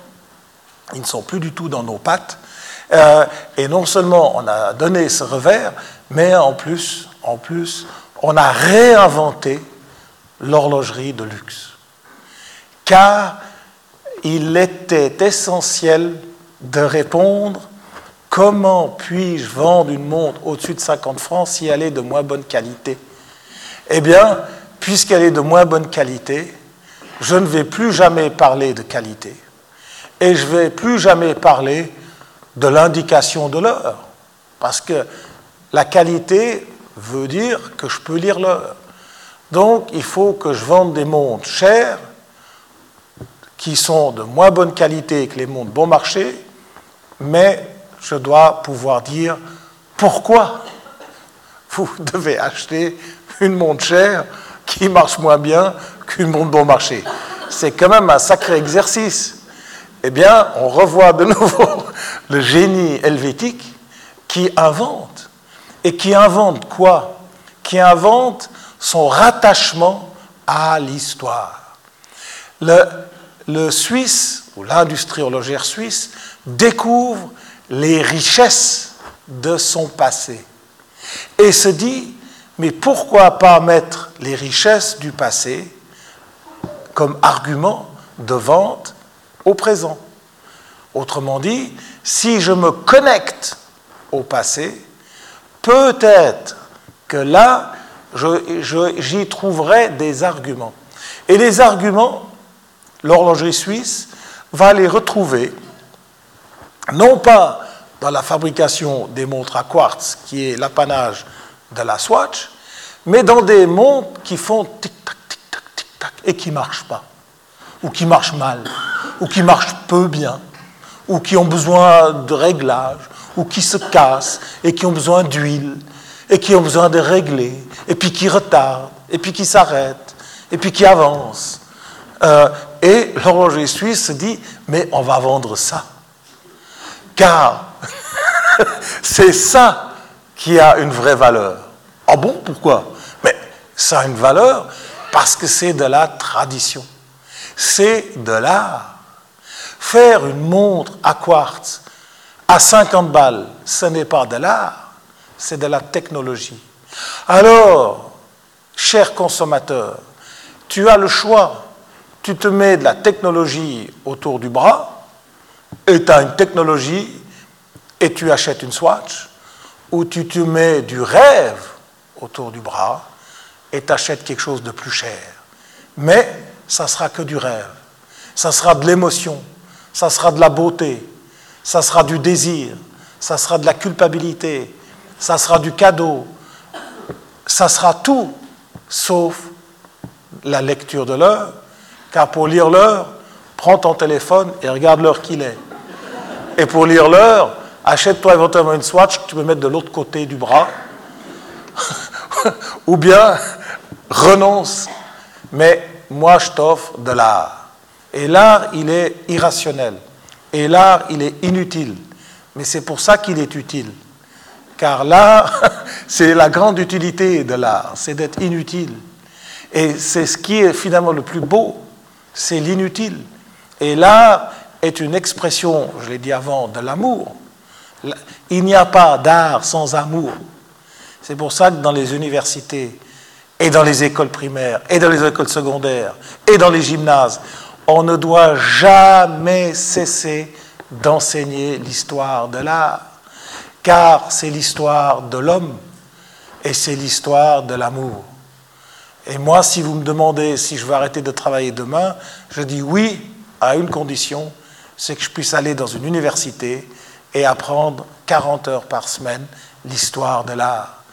Ils ne sont plus du tout dans nos pattes. Euh, et non seulement on a donné ce revers, mais en plus, en plus, on a réinventé l'horlogerie de luxe. Car il était essentiel de répondre comment puis-je vendre une montre au-dessus de 50 francs si elle est de moins bonne qualité? Eh bien, puisqu'elle est de moins bonne qualité, je ne vais plus jamais parler de qualité et je ne vais plus jamais parler de l'indication de l'heure. Parce que la qualité veut dire que je peux lire l'heure. Donc il faut que je vende des montres chères qui sont de moins bonne qualité que les montres bon marché, mais je dois pouvoir dire pourquoi vous devez acheter une montre chère qui marche moins bien qu'une montre bon marché. C'est quand même un sacré exercice. Eh bien, on revoit de nouveau le génie helvétique qui invente. Et qui invente quoi? Qui invente son rattachement à l'histoire. Le, Suisse, ou l'industrie horlogère suisse, découvre les richesses de son passé et se dit, mais pourquoi pas mettre les richesses du passé comme argument de vente au présent? Autrement dit, si je me connecte au passé, peut-être que là, j'y trouverai des arguments. Et les arguments, l'horlogerie suisse va les retrouver, non pas dans la fabrication des montres à quartz, qui est l'apanage de la Swatch, mais dans des montres qui font tic-tac, tic-tac, tic-tac, et qui ne marchent pas, ou qui marchent mal, ou qui marchent peu bien, ou qui ont besoin de réglage, ou qui se cassent, et qui ont besoin d'huile, et qui ont besoin de régler, et puis qui retardent, et puis qui s'arrêtent, et puis qui avancent. Euh, et l'horloger suisse se dit, mais on va vendre ça. Car c'est ça qui a une vraie valeur. Ah bon, pourquoi? Mais ça a une valeur parce que c'est de la tradition. C'est de l'art. Faire une montre à quartz à 50 balles, ce n'est pas de l'art, c'est de la technologie. Alors, cher consommateur, tu as le choix. Tu te mets de la technologie autour du bras, et tu as une technologie, et tu achètes une Swatch, ou tu te mets du rêve autour du bras, et tu achètes quelque chose de plus cher. Mais ça sera que du rêve. Ça sera de l'émotion, ça sera de la beauté, ça sera du désir, ça sera de la culpabilité, ça sera du cadeau, ça sera tout sauf la lecture de l'heure, car pour lire l'heure, prends ton téléphone et regarde l'heure qu'il est. Et pour lire l'heure, achète-toi éventuellement une swatch que tu peux mettre de l'autre côté du bras, ou bien renonce. Mais moi, je t'offre de l'art. Et l'art, il est irrationnel. Et l'art, il est inutile. Mais c'est pour ça qu'il est utile. Car l'art, c'est la grande utilité de l'art, c'est d'être inutile. Et c'est ce qui est finalement le plus beau, c'est l'inutile. Et l'art est une expression, je l'ai dit avant, de l'amour. Il n'y a pas d'art sans amour. C'est pour ça que dans les universités, et dans les écoles primaires, et dans les écoles secondaires, et dans les gymnases, on ne doit jamais cesser d'enseigner l'histoire de l'art, car c'est l'histoire de l'homme et c'est l'histoire de l'amour. Et moi, si vous me demandez si je veux arrêter de travailler demain, je dis oui à une condition, c'est que je puisse aller dans une université et apprendre 40 heures par semaine l'histoire de l'art.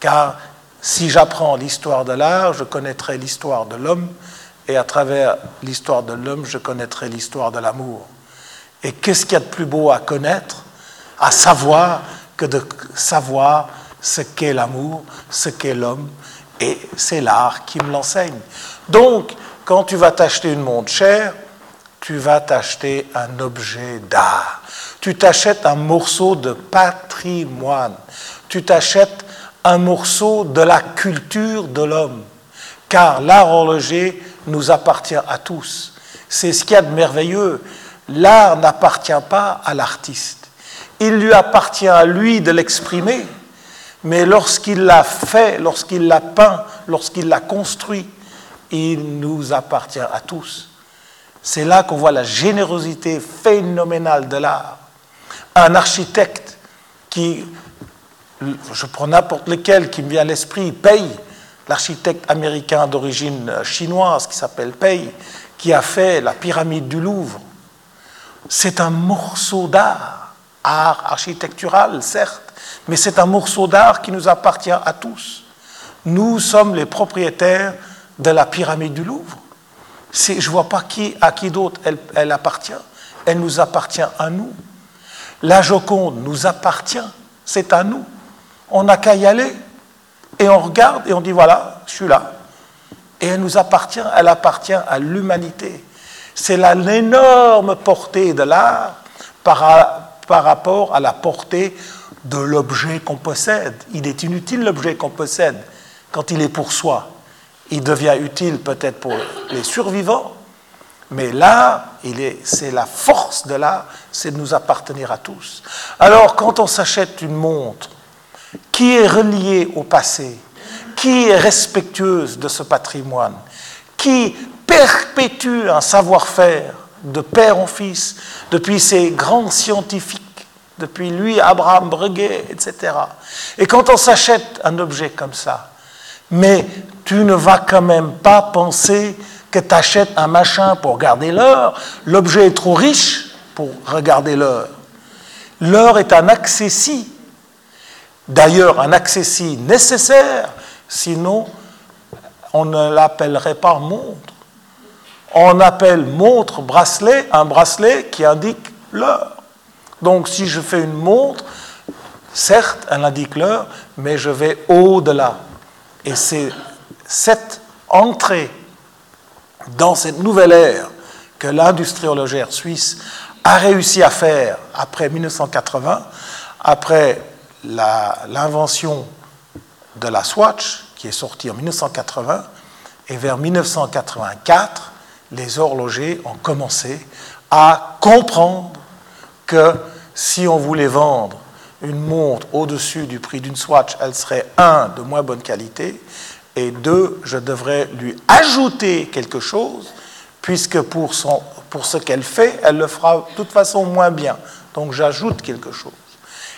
Car si j'apprends l'histoire de l'art, je connaîtrai l'histoire de l'homme, et à travers l'histoire de l'homme, je connaîtrai l'histoire de l'amour. Et qu'est-ce qu'il y a de plus beau à connaître, à savoir, que de savoir ce qu'est l'amour, ce qu'est l'homme, et c'est l'art qui me l'enseigne. Donc, quand tu vas t'acheter une montre chère, tu vas t'acheter un objet d'art. Tu t'achètes un morceau de patrimoine. Tu t'achètes un morceau de la culture de l'homme. Car l'art horloger nous appartient à tous. C'est ce qu'il y a de merveilleux. L'art n'appartient pas à l'artiste. il lui appartient à lui de l'exprimer, mais lorsqu'il l'a fait, lorsqu'il l'a peint, lorsqu'il l'a construit, il nous appartient à tous. C'est là qu'on voit la générosité phénoménale de l'art. Un architecte qui, je prends n'importe lequel qui me vient à l'esprit, paye, l'architecte américain d'origine chinoise qui s'appelle Pei, qui a fait la pyramide du Louvre. C'est un morceau d'art, art architectural, certes, mais c'est un morceau d'art qui nous appartient à tous. Nous sommes les propriétaires de la pyramide du Louvre. Je ne vois pas à qui d'autre elle, elle appartient. Elle nous appartient à nous. La Joconde nous appartient, c'est à nous. On n'a qu'à y aller. Et on regarde et on dit voilà, je suis là. Et elle nous appartient, elle appartient à l'humanité. C'est l'énorme portée de l'art par, par rapport à la portée de l'objet qu'on possède. Il est inutile l'objet qu'on possède quand il est pour soi. Il devient utile peut-être pour les survivants, mais là, c'est la force de l'art, c'est de nous appartenir à tous. Alors, quand on s'achète une montre qui est reliée au passé, qui est respectueuse de ce patrimoine, qui perpétue un savoir-faire de père en fils, depuis ces grands scientifiques, depuis lui, Abraham Breguet, etc. Et quand on s'achète un objet comme ça, mais tu ne vas quand même pas penser que tu achètes un machin pour garder l'heure, l'objet est trop riche pour regarder l'heure. L'heure est un accessi, d'ailleurs un accessi nécessaire Sinon, on ne l'appellerait pas montre. On appelle montre bracelet un bracelet qui indique l'heure. Donc si je fais une montre, certes, elle indique l'heure, mais je vais au-delà. Et c'est cette entrée dans cette nouvelle ère que l'industrie horlogère suisse a réussi à faire après 1980, après l'invention de la Swatch, qui est sortie en 1980, et vers 1984, les horlogers ont commencé à comprendre que si on voulait vendre une montre au-dessus du prix d'une Swatch, elle serait, un, de moins bonne qualité, et deux, je devrais lui ajouter quelque chose, puisque pour, son, pour ce qu'elle fait, elle le fera de toute façon moins bien. Donc j'ajoute quelque chose.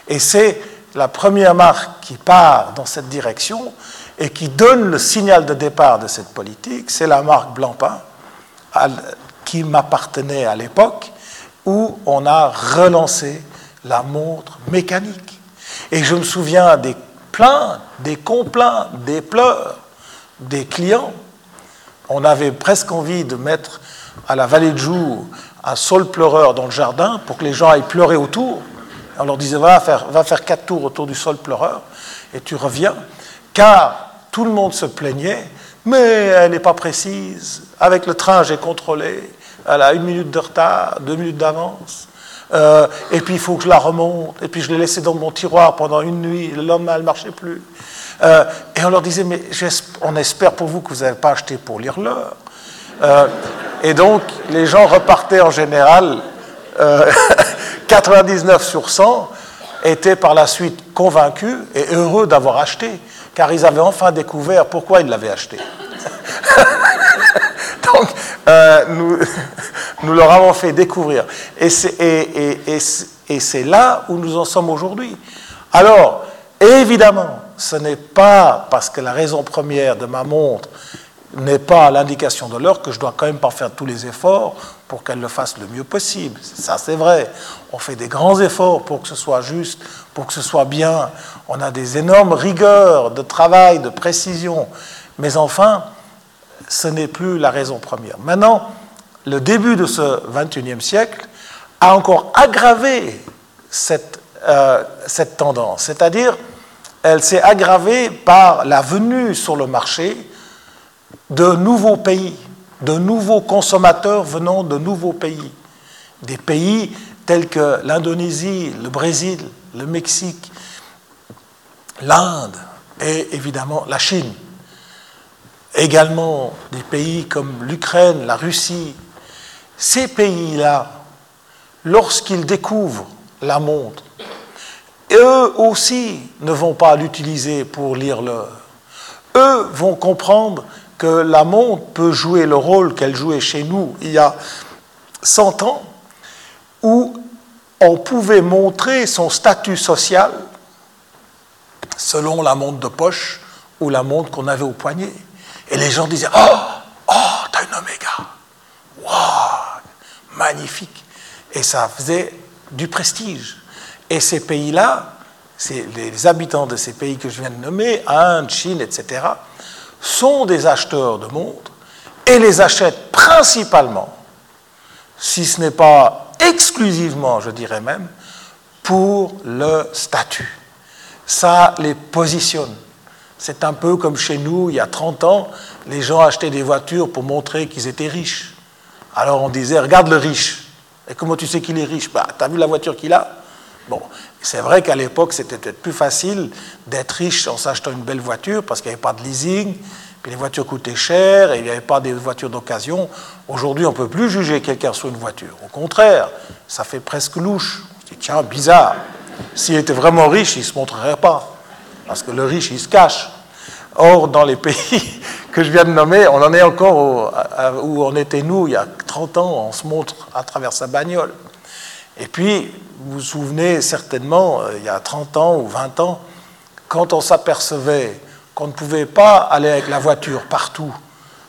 Et c'est la première marque qui part dans cette direction et qui donne le signal de départ de cette politique, c'est la marque Blancpain, qui m'appartenait à l'époque, où on a relancé la montre mécanique. Et je me souviens des plaintes, des complaintes, des pleurs des clients. On avait presque envie de mettre à la vallée de jour un sol pleureur dans le jardin pour que les gens aillent pleurer autour. On leur disait, va faire, va faire quatre tours autour du sol pleureur et tu reviens. Car tout le monde se plaignait, mais elle n'est pas précise. Avec le train, j'ai contrôlé. Elle a une minute de retard, deux minutes d'avance. Euh, et puis il faut que je la remonte. Et puis je l'ai laissée dans mon tiroir pendant une nuit. Le lendemain, elle ne marchait plus. Euh, et on leur disait, mais on espère pour vous que vous n'avez pas acheté pour lire l'heure. Euh, et donc, les gens repartaient en général 99 sur 100 étaient par la suite convaincus et heureux d'avoir acheté, car ils avaient enfin découvert pourquoi ils l'avaient acheté. Donc, euh, nous, nous, leur avons fait découvrir. Et c'est là où nous en sommes aujourd'hui. Alors, évidemment, ce n'est pas parce que la raison première de ma montre n'est pas l'indication de l'heure que je dois quand même pas faire tous les efforts pour qu'elle le fasse le mieux possible. Ça, c'est vrai. On fait des grands efforts pour que ce soit juste, pour que ce soit bien. On a des énormes rigueurs de travail, de précision. Mais enfin, ce n'est plus la raison première. Maintenant, le début de ce 21e siècle a encore aggravé cette, euh, cette tendance. C'est-à-dire, elle s'est aggravée par la venue sur le marché de nouveaux pays, de nouveaux consommateurs venant de nouveaux pays. Des pays tels que l'Indonésie, le Brésil, le Mexique, l'Inde et évidemment la Chine. Également des pays comme l'Ukraine, la Russie. Ces pays-là, lorsqu'ils découvrent la montre, eux aussi ne vont pas l'utiliser pour lire l'heure. Eux vont comprendre que la montre peut jouer le rôle qu'elle jouait chez nous il y a 100 ans, où on pouvait montrer son statut social selon la montre de poche ou la montre qu'on avait au poignet. Et les gens disaient Oh, oh, t'as une Omega. Waouh, magnifique. Et ça faisait du prestige. Et ces pays-là, les habitants de ces pays que je viens de nommer, Inde, Chine, etc., sont des acheteurs de montres et les achètent principalement, si ce n'est pas exclusivement, je dirais même, pour le statut. Ça les positionne. C'est un peu comme chez nous, il y a 30 ans, les gens achetaient des voitures pour montrer qu'ils étaient riches. Alors on disait, regarde le riche. Et comment tu sais qu'il est riche? Bah, Tu as vu la voiture qu'il a? Bon, c'est vrai qu'à l'époque, c'était peut-être plus facile d'être riche en s'achetant une belle voiture parce qu'il n'y avait pas de leasing, puis les voitures coûtaient cher et il n'y avait pas des voitures d'occasion. Aujourd'hui, on ne peut plus juger quelqu'un sur une voiture. Au contraire, ça fait presque louche. On tiens, bizarre. S'il était vraiment riche, il ne se montrerait pas. Parce que le riche, il se cache. Or, dans les pays que je viens de nommer, on en est encore où on était nous il y a 30 ans, on se montre à travers sa bagnole. Et puis, vous vous souvenez certainement, euh, il y a 30 ans ou 20 ans, quand on s'apercevait qu'on ne pouvait pas aller avec la voiture partout,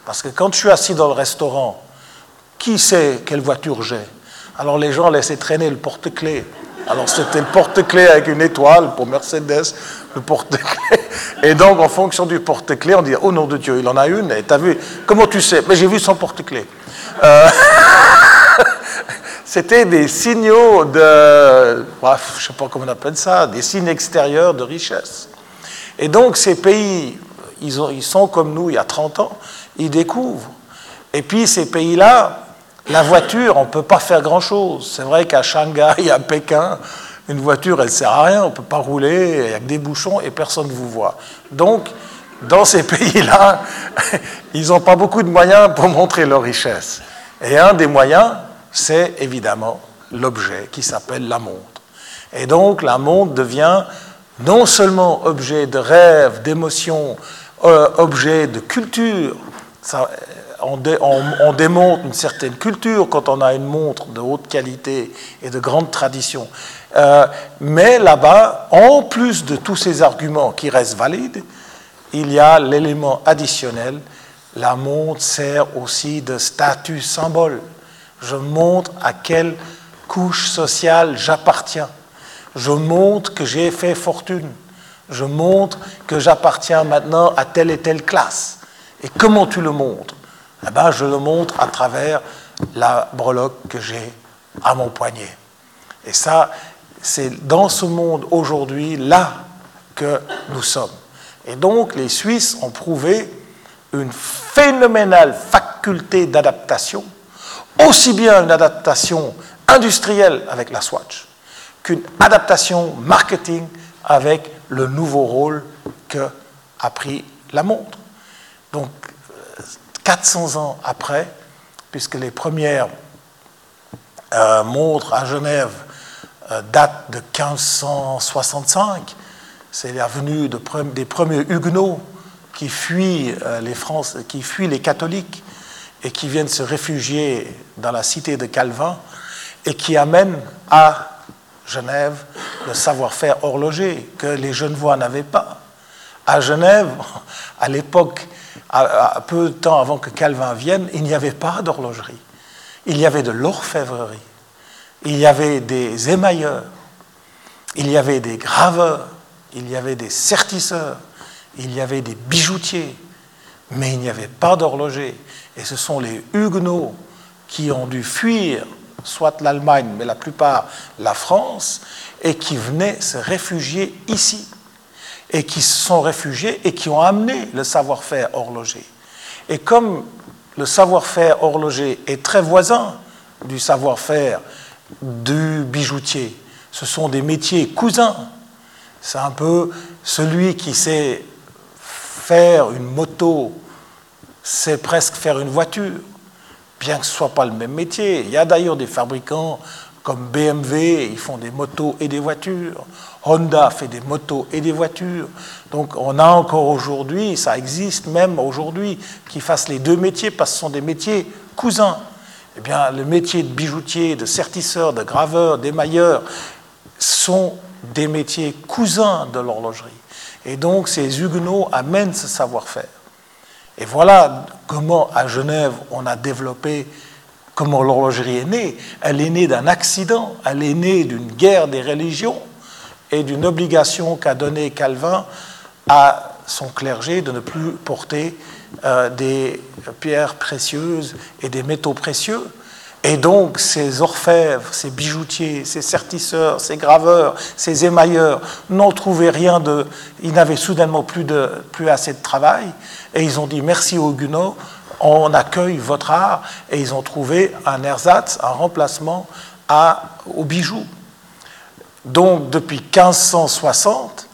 parce que quand je suis assis dans le restaurant, qui sait quelle voiture j'ai? Alors les gens laissaient traîner le porte-clés. Alors c'était le porte-clés avec une étoile pour Mercedes, le porte-clés. Et donc en fonction du porte-clés, on dit oh nom de Dieu, il en a une. Et t'as vu Comment tu sais? Mais j'ai vu son porte-clés. Euh, c'était des signaux de, je sais pas comment on appelle ça, des signes extérieurs de richesse. Et donc ces pays, ils sont comme nous il y a 30 ans, ils découvrent. Et puis ces pays-là, la voiture, on ne peut pas faire grand-chose. C'est vrai qu'à Shanghai, à Pékin, une voiture, elle ne sert à rien, on ne peut pas rouler, il y a que des bouchons et personne ne vous voit. Donc, dans ces pays-là, ils n'ont pas beaucoup de moyens pour montrer leur richesse. Et un des moyens, c'est évidemment l'objet qui s'appelle la montre. Et donc la montre devient non seulement objet de rêve, d'émotion, euh, objet de culture. on, démontre une certaine culture quand on a une montre de haute qualité et de grande tradition. Euh, mais là-bas, en plus de tous ces arguments qui restent valides, il y a l'élément additionnel. La montre sert aussi de statut symbole. Je montre à quelle couche sociale j'appartiens. Je montre que j'ai fait fortune. Je montre que j'appartiens maintenant à telle et telle classe. Et comment tu le montres? Eh ben, Je le montre à travers la breloque que j'ai à mon poignet. Et ça, c'est dans ce monde aujourd'hui, là, que nous sommes. Et donc, les Suisses ont prouvé une phénoménale faculté d'adaptation aussi bien une adaptation industrielle avec la Swatch qu'une adaptation marketing avec le nouveau rôle que a pris la montre. Donc, 400 ans après, puisque les premières euh, montres à Genève euh, datent de 1565, c'est la venue des premiers Huguenots qui fuient, euh, les France, qui fuient les catholiques et qui viennent se réfugier dans la cité de Calvin et qui amènent à Genève le savoir-faire horloger que les Genevois n'avaient pas. À Genève, à l'époque, peu de temps avant que Calvin vienne, il n'y avait pas d'horlogerie. Il y avait de l'orfèvrerie. Il y avait des émailleurs. Il y avait des graveurs. Il y avait des sertisseurs. Il y avait des bijoutiers. Mais il n'y avait pas d'horloger. Et ce sont les Huguenots qui ont dû fuir soit l'Allemagne, mais la plupart la France, et qui venaient se réfugier ici, et qui se sont réfugiés et qui ont amené le savoir-faire horloger. Et comme le savoir-faire horloger est très voisin du savoir-faire du bijoutier, ce sont des métiers cousins. C'est un peu celui qui sait faire une moto c'est presque faire une voiture, bien que ce ne soit pas le même métier. Il y a d'ailleurs des fabricants comme BMW, ils font des motos et des voitures. Honda fait des motos et des voitures. Donc on a encore aujourd'hui, ça existe même aujourd'hui, qu'ils fassent les deux métiers parce que ce sont des métiers cousins. Eh bien, le métier de bijoutier, de sertisseur, de graveur, d'émailleur sont des métiers cousins de l'horlogerie. Et donc ces huguenots amènent ce savoir-faire. Et voilà comment à Genève on a développé comment l'horlogerie est née. Elle est née d'un accident, elle est née d'une guerre des religions et d'une obligation qu'a donnée Calvin à son clergé de ne plus porter euh, des pierres précieuses et des métaux précieux. Et donc ces orfèvres, ces bijoutiers, ces sertisseurs, ces graveurs, ces émailleurs n'ont trouvé rien de... Ils n'avaient soudainement plus, assez de travail et ils ont dit merci aux Huguenots, on accueille votre art et ils ont trouvé un ersatz, un remplacement à, aux bijoux. Donc depuis 1560,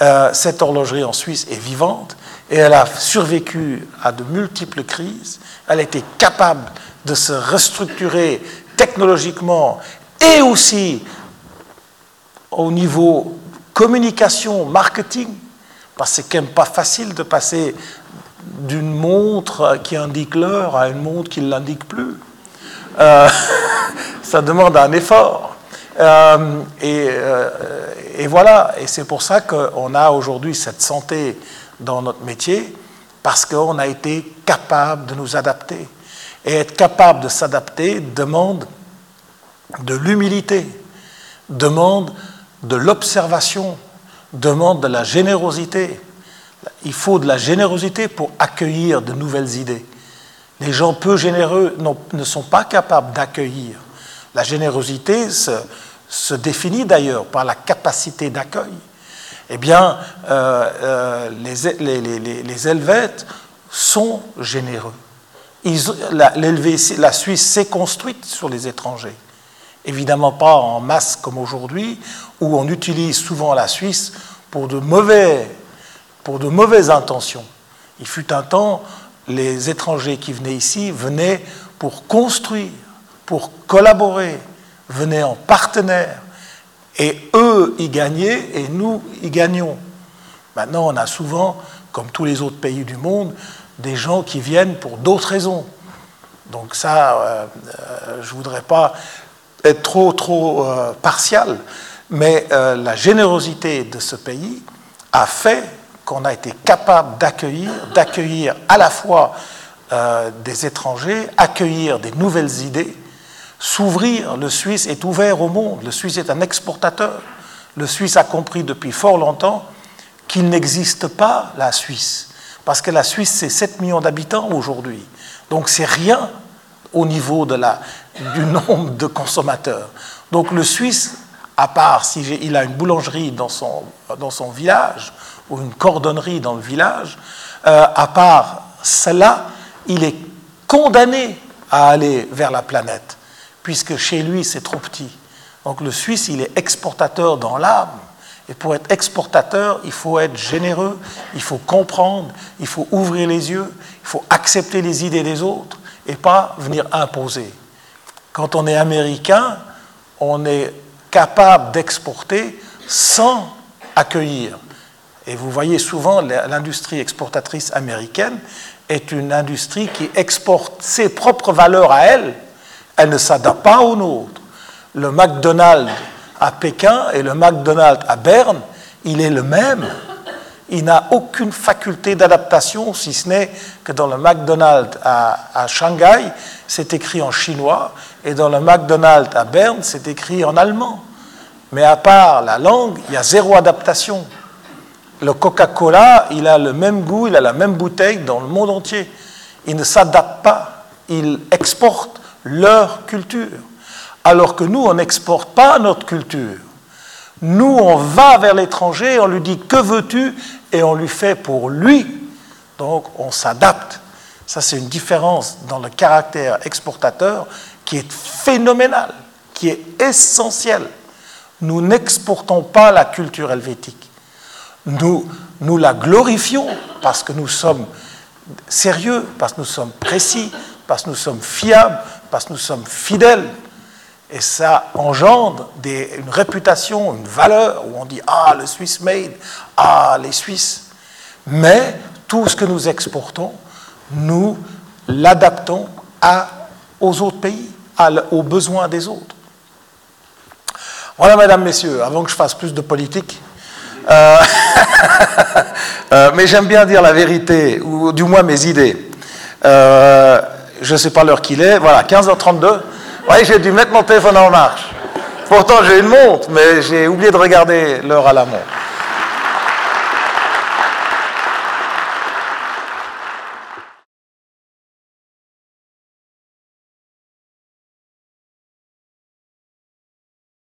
euh, cette horlogerie en Suisse est vivante et elle a survécu à de multiples crises. Elle a été capable de se restructurer technologiquement et aussi au niveau communication, marketing, parce que c'est quand même pas facile de passer d'une montre qui indique l'heure à une montre qui ne l'indique plus. Euh, ça demande un effort. Euh, et, euh, et, voilà, et c'est pour ça qu'on a aujourd'hui cette santé dans notre métier, parce qu'on a été capable de nous adapter. Et être capable de s'adapter demande de l'humilité, demande de l'observation, demande de la générosité. Il faut de la générosité pour accueillir de nouvelles idées. Les gens peu généreux ne sont pas capables d'accueillir. La générosité se, définit d'ailleurs par la capacité d'accueil. Eh bien, euh, euh, les, Helvètes sont généreux. la Suisse s'est construite sur les étrangers. Évidemment pas en masse comme aujourd'hui, où on utilise souvent la Suisse pour de mauvais pour de mauvaises intentions. Il fut un temps, les étrangers qui venaient ici venaient pour construire, pour collaborer, venaient en partenaire. Et eux y gagnaient et nous y gagnions. Maintenant, on a souvent, comme tous les autres pays du monde, des gens qui viennent pour d'autres raisons. Donc ça, euh, euh, je ne voudrais pas être trop, trop euh, partial, mais la générosité de ce pays a fait qu'on a été capable d'accueillir, d'accueillir à la fois euh, des étrangers, accueillir des nouvelles idées, s'ouvrir. Le Suisse est ouvert au monde, le Suisse est un exportateur. Le Suisse a compris depuis fort longtemps qu'il n'existe pas la Suisse, parce que la Suisse, c'est 7 millions d'habitants aujourd'hui. Donc c'est rien au niveau de la, du nombre de consommateurs. Donc le Suisse, à part s'il a une boulangerie dans son, dans son village, ou une cordonnerie dans le village, euh, à part cela, il est condamné à aller vers la planète, puisque chez lui, c'est trop petit. Donc le Suisse, il est exportateur dans l'âme. Et pour être exportateur, il faut être généreux, il faut comprendre, il faut ouvrir les yeux, il faut accepter les idées des autres et pas venir imposer. Quand on est américain, on est capable d'exporter sans accueillir. Et vous voyez souvent l'industrie exportatrice américaine est une industrie qui exporte ses propres valeurs à elle. Elle ne s'adapte pas aux nôtres. Le McDonald's à Pékin et le McDonald's à Berne, il est le même. Il n'a aucune faculté d'adaptation, si ce n'est que dans le McDonald's à, à Shanghai, c'est écrit en chinois, et dans le McDonald's à Berne, c'est écrit en allemand. Mais à part la langue, il y a zéro adaptation. Le Coca-Cola, il a le même goût, il a la même bouteille dans le monde entier. Il ne s'adapte pas, il exporte leur culture. Alors que nous, on n'exporte pas notre culture. Nous, on va vers l'étranger, on lui dit que veux-tu? Et on lui fait pour lui. Donc, on s'adapte. Ça, c'est une différence dans le caractère exportateur qui est phénoménale, qui est essentielle. Nous n'exportons pas la culture helvétique nous, nous la glorifions parce que nous sommes sérieux, parce que nous sommes précis, parce que nous sommes fiables, parce que nous sommes fidèles. Et ça engendre une réputation, une valeur, où on dit Ah, le Swiss made, ah, les Suisses. Mais tout ce que nous exportons, nous l'adaptons aux autres pays, aux besoins des autres. Voilà, mesdames, messieurs, avant que je fasse plus de politique, euh, euh, mais j'aime bien dire la vérité, ou du moins mes idées. Euh, je ne sais pas l'heure qu'il est, voilà, 15h32. Oui, j'ai dû mettre mon téléphone en marche. Pourtant, j'ai une montre, mais j'ai oublié de regarder l'heure à la montre.